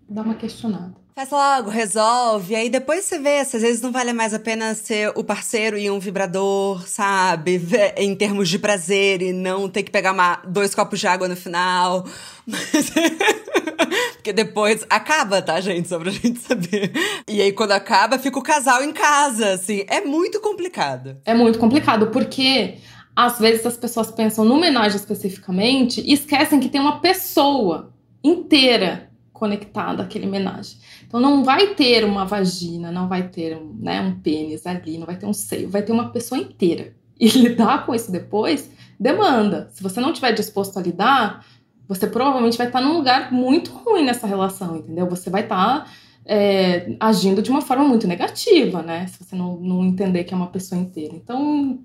dá uma questionada. Faz logo, resolve. Aí depois você vê se às vezes não vale mais a pena ser o parceiro e um vibrador, sabe? Em termos de prazer e não ter que pegar uma, dois copos de água no final. Mas... Porque depois acaba, tá, gente? Só pra gente saber. E aí, quando acaba, fica o casal em casa, assim. É muito complicado. É muito complicado, porque às vezes as pessoas pensam no homenagem especificamente e esquecem que tem uma pessoa inteira conectada àquele homenagem. Então não vai ter uma vagina, não vai ter né, um pênis ali, não vai ter um seio, vai ter uma pessoa inteira. E lidar com isso depois demanda. Se você não estiver disposto a lidar, você provavelmente vai estar num lugar muito ruim nessa relação, entendeu? Você vai estar é, agindo de uma forma muito negativa, né? Se você não, não entender que é uma pessoa inteira. Então,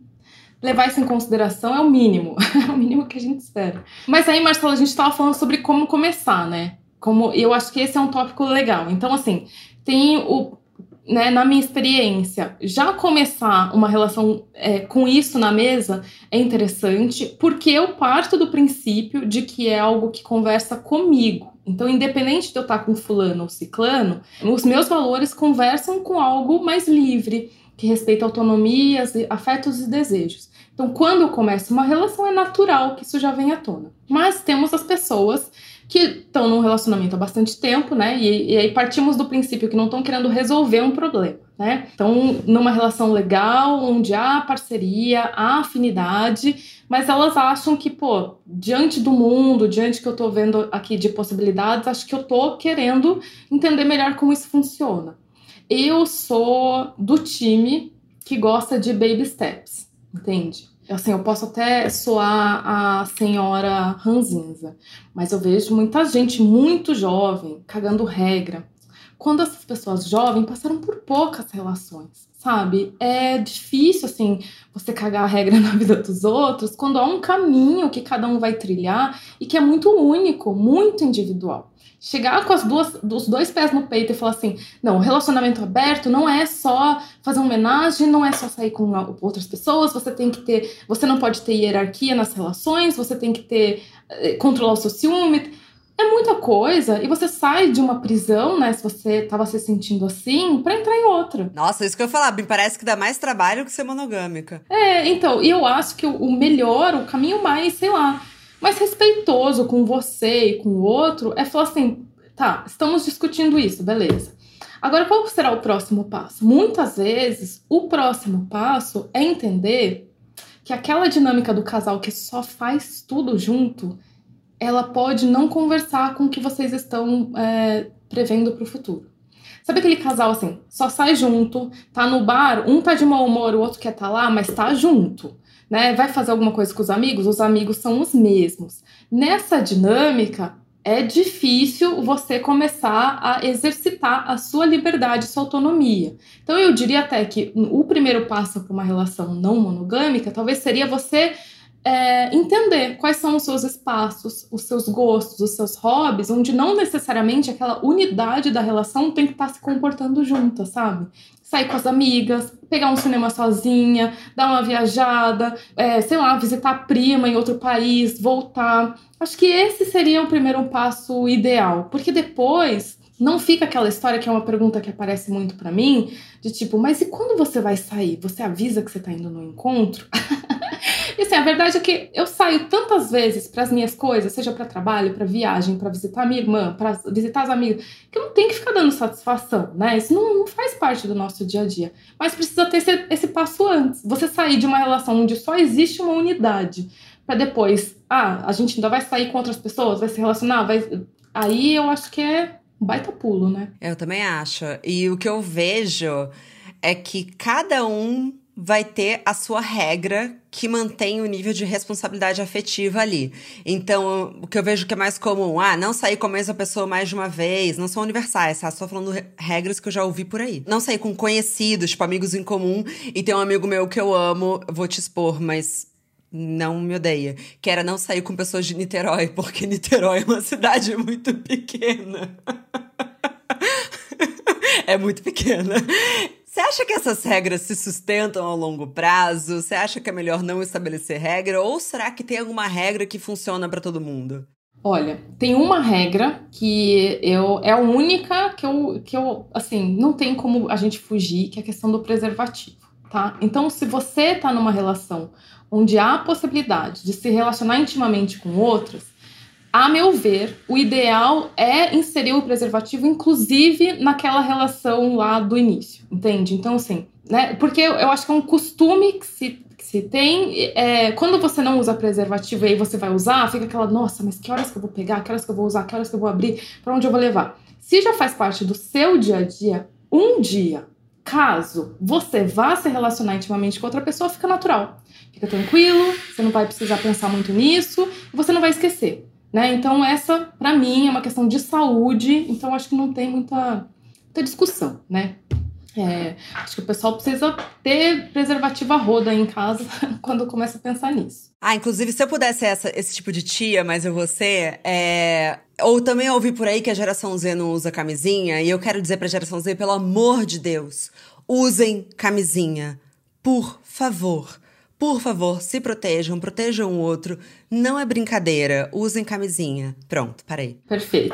levar isso em consideração é o mínimo, é o mínimo que a gente espera. Mas aí, Marcelo, a gente estava falando sobre como começar, né? Como eu acho que esse é um tópico legal. Então, assim, tem o. Né, na minha experiência, já começar uma relação é, com isso na mesa é interessante, porque eu parto do princípio de que é algo que conversa comigo. Então, independente de eu estar com fulano ou ciclano, os meus valores conversam com algo mais livre, que respeita autonomias, afetos e desejos. Então, quando eu começo uma relação, é natural que isso já venha à tona. Mas temos as pessoas que estão num relacionamento há bastante tempo, né? E, e aí partimos do princípio que não estão querendo resolver um problema, né? Então, numa relação legal, onde há parceria, há afinidade, mas elas acham que, pô, diante do mundo, diante que eu tô vendo aqui de possibilidades, acho que eu tô querendo entender melhor como isso funciona. Eu sou do time que gosta de baby steps, entende? Assim, eu posso até soar a senhora ranzinza, mas eu vejo muita gente muito jovem cagando regra, quando essas pessoas jovens passaram por poucas relações, sabe? É difícil, assim, você cagar a regra na vida dos outros quando há um caminho que cada um vai trilhar e que é muito único, muito individual. Chegar com as duas, os dois pés no peito e falar assim: não, relacionamento aberto não é só fazer uma homenagem, não é só sair com outras pessoas, você tem que ter, você não pode ter hierarquia nas relações, você tem que ter, eh, controlar o seu ciúme é muita coisa e você sai de uma prisão, né? Se você estava se sentindo assim, para entrar em outra. Nossa, isso que eu ia falar, me parece que dá mais trabalho que ser monogâmica. É, então, e eu acho que o melhor, o caminho mais, sei lá, mais respeitoso com você e com o outro é falar assim: tá, estamos discutindo isso, beleza. Agora, qual será o próximo passo? Muitas vezes, o próximo passo é entender que aquela dinâmica do casal que só faz tudo junto ela pode não conversar com o que vocês estão é, prevendo para o futuro. Sabe aquele casal assim, só sai junto, tá no bar, um tá de mau humor, o outro quer tá lá, mas tá junto, né? Vai fazer alguma coisa com os amigos, os amigos são os mesmos. Nessa dinâmica, é difícil você começar a exercitar a sua liberdade, sua autonomia. Então eu diria até que o primeiro passo para uma relação não monogâmica talvez seria você é, entender quais são os seus espaços, os seus gostos, os seus hobbies, onde não necessariamente aquela unidade da relação tem que estar se comportando junta, sabe? Sair com as amigas, pegar um cinema sozinha, dar uma viajada, é, sei lá, visitar a prima em outro país, voltar. Acho que esse seria o primeiro passo ideal, porque depois não fica aquela história que é uma pergunta que aparece muito para mim, de tipo, mas e quando você vai sair? Você avisa que você tá indo no encontro? E assim, a verdade é que eu saio tantas vezes para as minhas coisas, seja para trabalho, para viagem, para visitar minha irmã, para visitar as amigas, que eu não tenho que ficar dando satisfação, né? Isso não, não faz parte do nosso dia a dia. Mas precisa ter esse, esse passo antes. Você sair de uma relação onde só existe uma unidade, para depois, ah, a gente ainda vai sair com outras pessoas, vai se relacionar, vai. Aí eu acho que é um baita pulo, né? Eu também acho. E o que eu vejo é que cada um vai ter a sua regra que mantém o nível de responsabilidade afetiva ali. Então, o que eu vejo que é mais comum, ah, não sair com a mesma pessoa mais de uma vez, não são universais, tá? Só falando regras que eu já ouvi por aí. Não sair com conhecidos, tipo amigos em comum, e tem um amigo meu que eu amo, vou te expor, mas não me odeia. Que era não sair com pessoas de Niterói, porque Niterói é uma cidade muito pequena. é muito pequena. Você acha que essas regras se sustentam ao longo prazo? Você acha que é melhor não estabelecer regra? Ou será que tem alguma regra que funciona para todo mundo? Olha, tem uma regra que eu é a única que eu, que eu assim, não tem como a gente fugir, que é a questão do preservativo, tá? Então, se você tá numa relação onde há a possibilidade de se relacionar intimamente com outras, a meu ver, o ideal é inserir o preservativo, inclusive naquela relação lá do início, entende? Então, assim, né? Porque eu, acho que é um costume que se, que se tem. É, quando você não usa preservativo e aí você vai usar, fica aquela, nossa, mas que horas que eu vou pegar, que horas que eu vou usar, que horas que eu vou abrir, para onde eu vou levar? Se já faz parte do seu dia a dia, um dia, caso você vá se relacionar intimamente com outra pessoa, fica natural. Fica tranquilo, você não vai precisar pensar muito nisso, você não vai esquecer. Né? Então, essa, para mim, é uma questão de saúde, então acho que não tem muita, muita discussão, né? É, acho que o pessoal precisa ter preservativo a roda em casa quando começa a pensar nisso. Ah, inclusive, se eu pudesse essa, esse tipo de tia, mas eu vou ser. É... Ou também ouvi por aí que a geração Z não usa camisinha, e eu quero dizer pra geração Z, pelo amor de Deus, usem camisinha. Por favor. Por favor, se protejam, protejam o outro. Não é brincadeira, usem camisinha. Pronto, parei. Perfeito.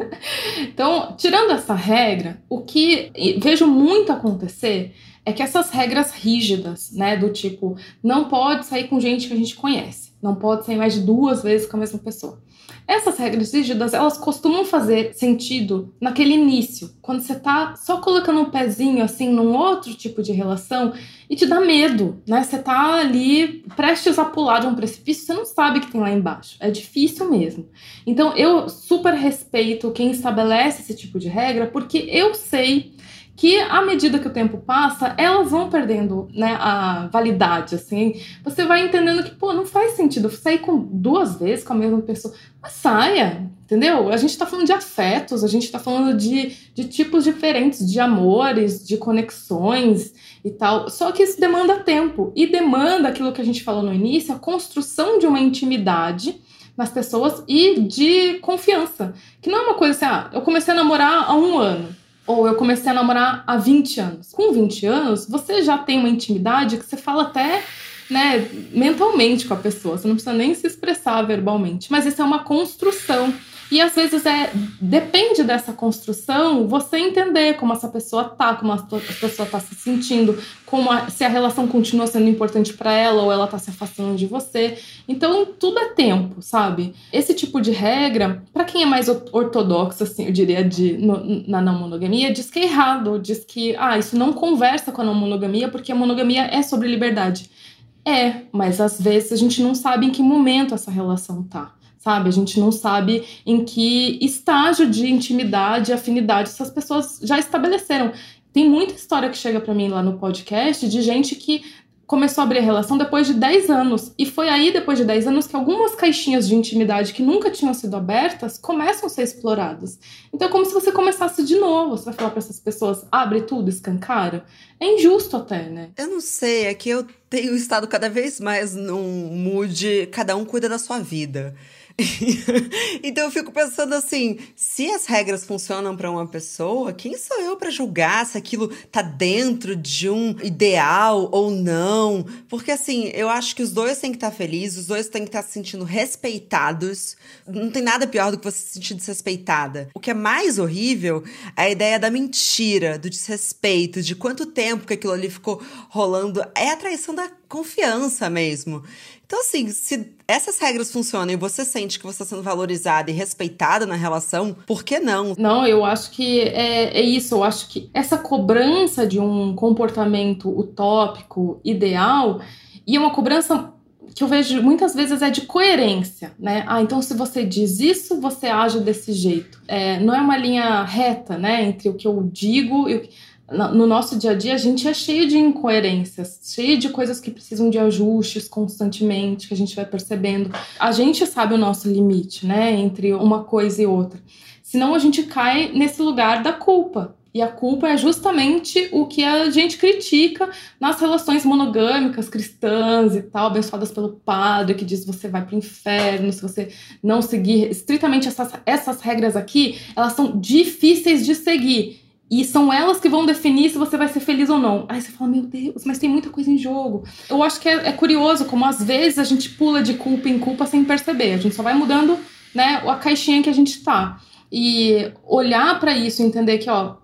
então, tirando essa regra, o que vejo muito acontecer é que essas regras rígidas, né, do tipo, não pode sair com gente que a gente conhece, não pode sair mais de duas vezes com a mesma pessoa. Essas regras rígidas, elas costumam fazer sentido naquele início, quando você tá só colocando um pezinho assim num outro tipo de relação e te dá medo, né? Você tá ali prestes a pular de um precipício, você não sabe o que tem lá embaixo. É difícil mesmo. Então eu super respeito quem estabelece esse tipo de regra, porque eu sei que à medida que o tempo passa, elas vão perdendo né, a validade, assim. Você vai entendendo que, pô, não faz sentido sair com duas vezes com a mesma pessoa. Mas saia, entendeu? A gente está falando de afetos, a gente está falando de, de tipos diferentes de amores, de conexões e tal. Só que isso demanda tempo e demanda aquilo que a gente falou no início, a construção de uma intimidade nas pessoas e de confiança. Que não é uma coisa assim, ah, eu comecei a namorar há um ano ou eu comecei a namorar há 20 anos. Com 20 anos, você já tem uma intimidade que você fala até né, mentalmente com a pessoa, você não precisa nem se expressar verbalmente. Mas isso é uma construção. E às vezes é depende dessa construção você entender como essa pessoa tá, como a pessoa tá se sentindo, como a, se a relação continua sendo importante para ela ou ela tá se afastando de você. Então tudo é tempo, sabe? Esse tipo de regra, para quem é mais ortodoxo, assim, eu diria de no, na não monogamia, diz que é errado, diz que ah, isso não conversa com a não monogamia porque a monogamia é sobre liberdade. É, mas às vezes a gente não sabe em que momento essa relação tá sabe? A gente não sabe em que estágio de intimidade e afinidade essas pessoas já estabeleceram. Tem muita história que chega para mim lá no podcast de gente que começou a abrir a relação depois de 10 anos. E foi aí, depois de 10 anos, que algumas caixinhas de intimidade que nunca tinham sido abertas começam a ser exploradas. Então é como se você começasse de novo. Você vai falar para essas pessoas, abre tudo, escancara. É injusto até, né? Eu não sei, é que eu tenho estado cada vez mais num mood, cada um cuida da sua vida. então eu fico pensando assim, se as regras funcionam para uma pessoa, quem sou eu para julgar se aquilo tá dentro de um ideal ou não? Porque assim, eu acho que os dois têm que estar tá felizes, os dois têm que estar tá se sentindo respeitados. Não tem nada pior do que você se sentir desrespeitada. O que é mais horrível é a ideia da mentira, do desrespeito, de quanto tempo que aquilo ali ficou rolando. É a traição da confiança mesmo. Então, assim, se essas regras funcionam e você sente que você está sendo valorizada e respeitada na relação, por que não? Não, eu acho que é, é isso. Eu acho que essa cobrança de um comportamento utópico, ideal, e é uma cobrança que eu vejo muitas vezes é de coerência, né? Ah, então se você diz isso, você age desse jeito. É, não é uma linha reta, né, entre o que eu digo e o que no nosso dia a dia, a gente é cheio de incoerências, cheio de coisas que precisam de ajustes constantemente, que a gente vai percebendo. A gente sabe o nosso limite, né, entre uma coisa e outra. Senão a gente cai nesse lugar da culpa. E a culpa é justamente o que a gente critica nas relações monogâmicas cristãs e tal, abençoadas pelo padre, que diz você vai para o inferno se você não seguir estritamente essas, essas regras aqui, elas são difíceis de seguir e são elas que vão definir se você vai ser feliz ou não. Aí você fala, meu Deus, mas tem muita coisa em jogo. Eu acho que é, é, curioso como às vezes a gente pula de culpa em culpa sem perceber. A gente só vai mudando, né, a caixinha que a gente tá. E olhar para isso, entender que, ó,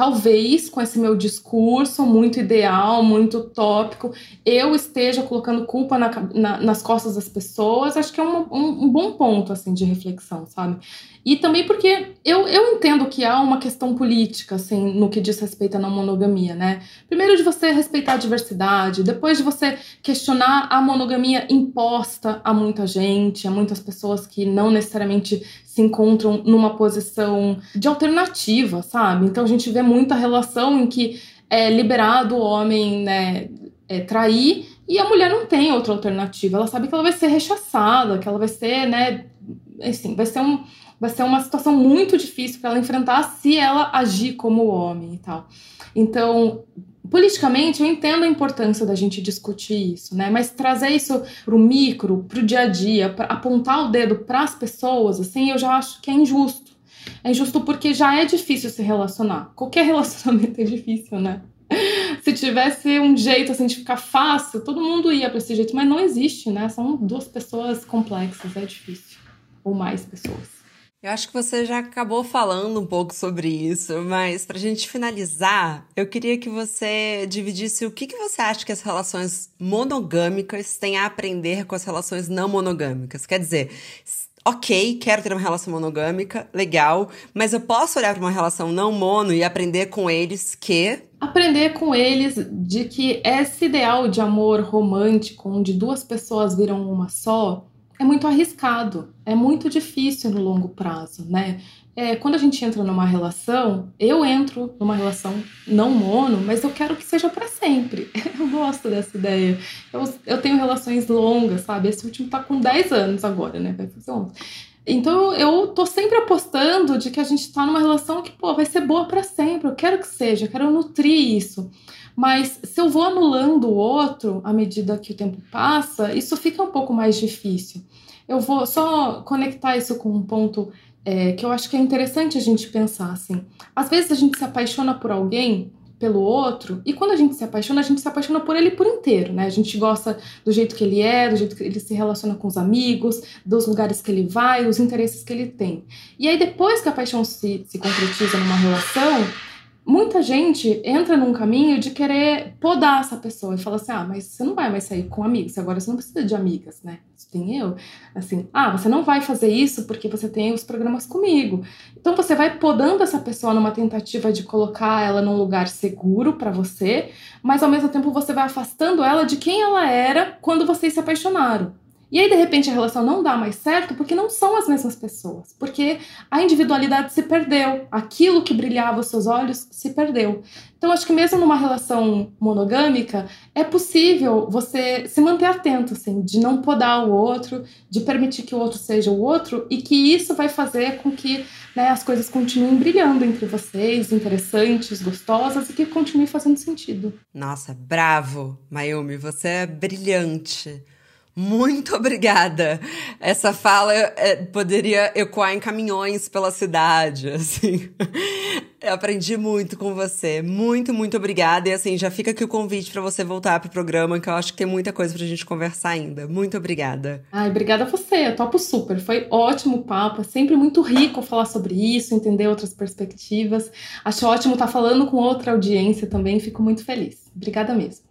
talvez com esse meu discurso muito ideal, muito utópico, eu esteja colocando culpa na, na, nas costas das pessoas. Acho que é um, um, um bom ponto, assim, de reflexão, sabe? E também porque eu, eu entendo que há uma questão política, assim, no que diz respeito à não monogamia, né? Primeiro de você respeitar a diversidade, depois de você questionar a monogamia imposta a muita gente, a muitas pessoas que não necessariamente se encontram numa posição de alternativa, sabe? Então a gente vê muita relação em que é liberado o homem, né, é, trair e a mulher não tem outra alternativa. Ela sabe que ela vai ser rechaçada, que ela vai ser, né, assim, vai ser um vai ser uma situação muito difícil para ela enfrentar se ela agir como homem e tal. Então, politicamente, eu entendo a importância da gente discutir isso, né? Mas trazer isso para o micro, para o dia a dia, apontar o dedo para as pessoas, assim, eu já acho que é injusto. É injusto porque já é difícil se relacionar. Qualquer relacionamento é difícil, né? Se tivesse um jeito assim de ficar fácil, todo mundo ia para esse jeito, mas não existe, né? São duas pessoas complexas, é difícil. Ou mais pessoas. Eu acho que você já acabou falando um pouco sobre isso, mas para a gente finalizar, eu queria que você dividisse o que, que você acha que as relações monogâmicas têm a aprender com as relações não monogâmicas. Quer dizer, ok, quero ter uma relação monogâmica, legal, mas eu posso olhar para uma relação não mono e aprender com eles que. Aprender com eles de que esse ideal de amor romântico, onde duas pessoas viram uma só, é muito arriscado, é muito difícil no longo prazo, né? É, quando a gente entra numa relação, eu entro numa relação não mono, mas eu quero que seja para sempre. Eu gosto dessa ideia. Eu, eu tenho relações longas, sabe? Esse último tá com 10 anos agora, né? Vai fazer 11. Então eu tô sempre apostando de que a gente tá numa relação que, pô, vai ser boa para sempre. Eu quero que seja, eu quero nutrir isso. Mas se eu vou anulando o outro à medida que o tempo passa, isso fica um pouco mais difícil. Eu vou só conectar isso com um ponto é, que eu acho que é interessante a gente pensar assim. Às vezes a gente se apaixona por alguém pelo outro, e quando a gente se apaixona, a gente se apaixona por ele por inteiro, né? A gente gosta do jeito que ele é, do jeito que ele se relaciona com os amigos, dos lugares que ele vai, os interesses que ele tem. E aí, depois que a paixão se, se concretiza numa relação, muita gente entra num caminho de querer podar essa pessoa e fala assim: ah, mas você não vai mais sair com amigos, agora você não precisa de amigas, né? Isso tem eu. Assim, ah, você não vai fazer isso porque você tem os programas comigo. Então você vai podando essa pessoa numa tentativa de colocar ela num lugar seguro para você, mas ao mesmo tempo você vai afastando ela de quem ela era quando vocês se apaixonaram. E aí, de repente, a relação não dá mais certo porque não são as mesmas pessoas. Porque a individualidade se perdeu. Aquilo que brilhava aos seus olhos se perdeu. Então, acho que mesmo numa relação monogâmica, é possível você se manter atento, assim, de não podar o outro, de permitir que o outro seja o outro, e que isso vai fazer com que né, as coisas continuem brilhando entre vocês, interessantes, gostosas, e que continue fazendo sentido. Nossa, bravo, Mayumi, você é brilhante. Muito obrigada. Essa fala é, poderia ecoar em caminhões pela cidade, assim. Eu aprendi muito com você. Muito, muito obrigada. E assim, já fica aqui o convite para você voltar pro programa, que eu acho que tem muita coisa pra gente conversar ainda. Muito obrigada. Ai, obrigada a você. Eu topo super. Foi ótimo o papo. É sempre muito rico falar sobre isso, entender outras perspectivas. Acho ótimo estar falando com outra audiência também. Fico muito feliz. Obrigada mesmo.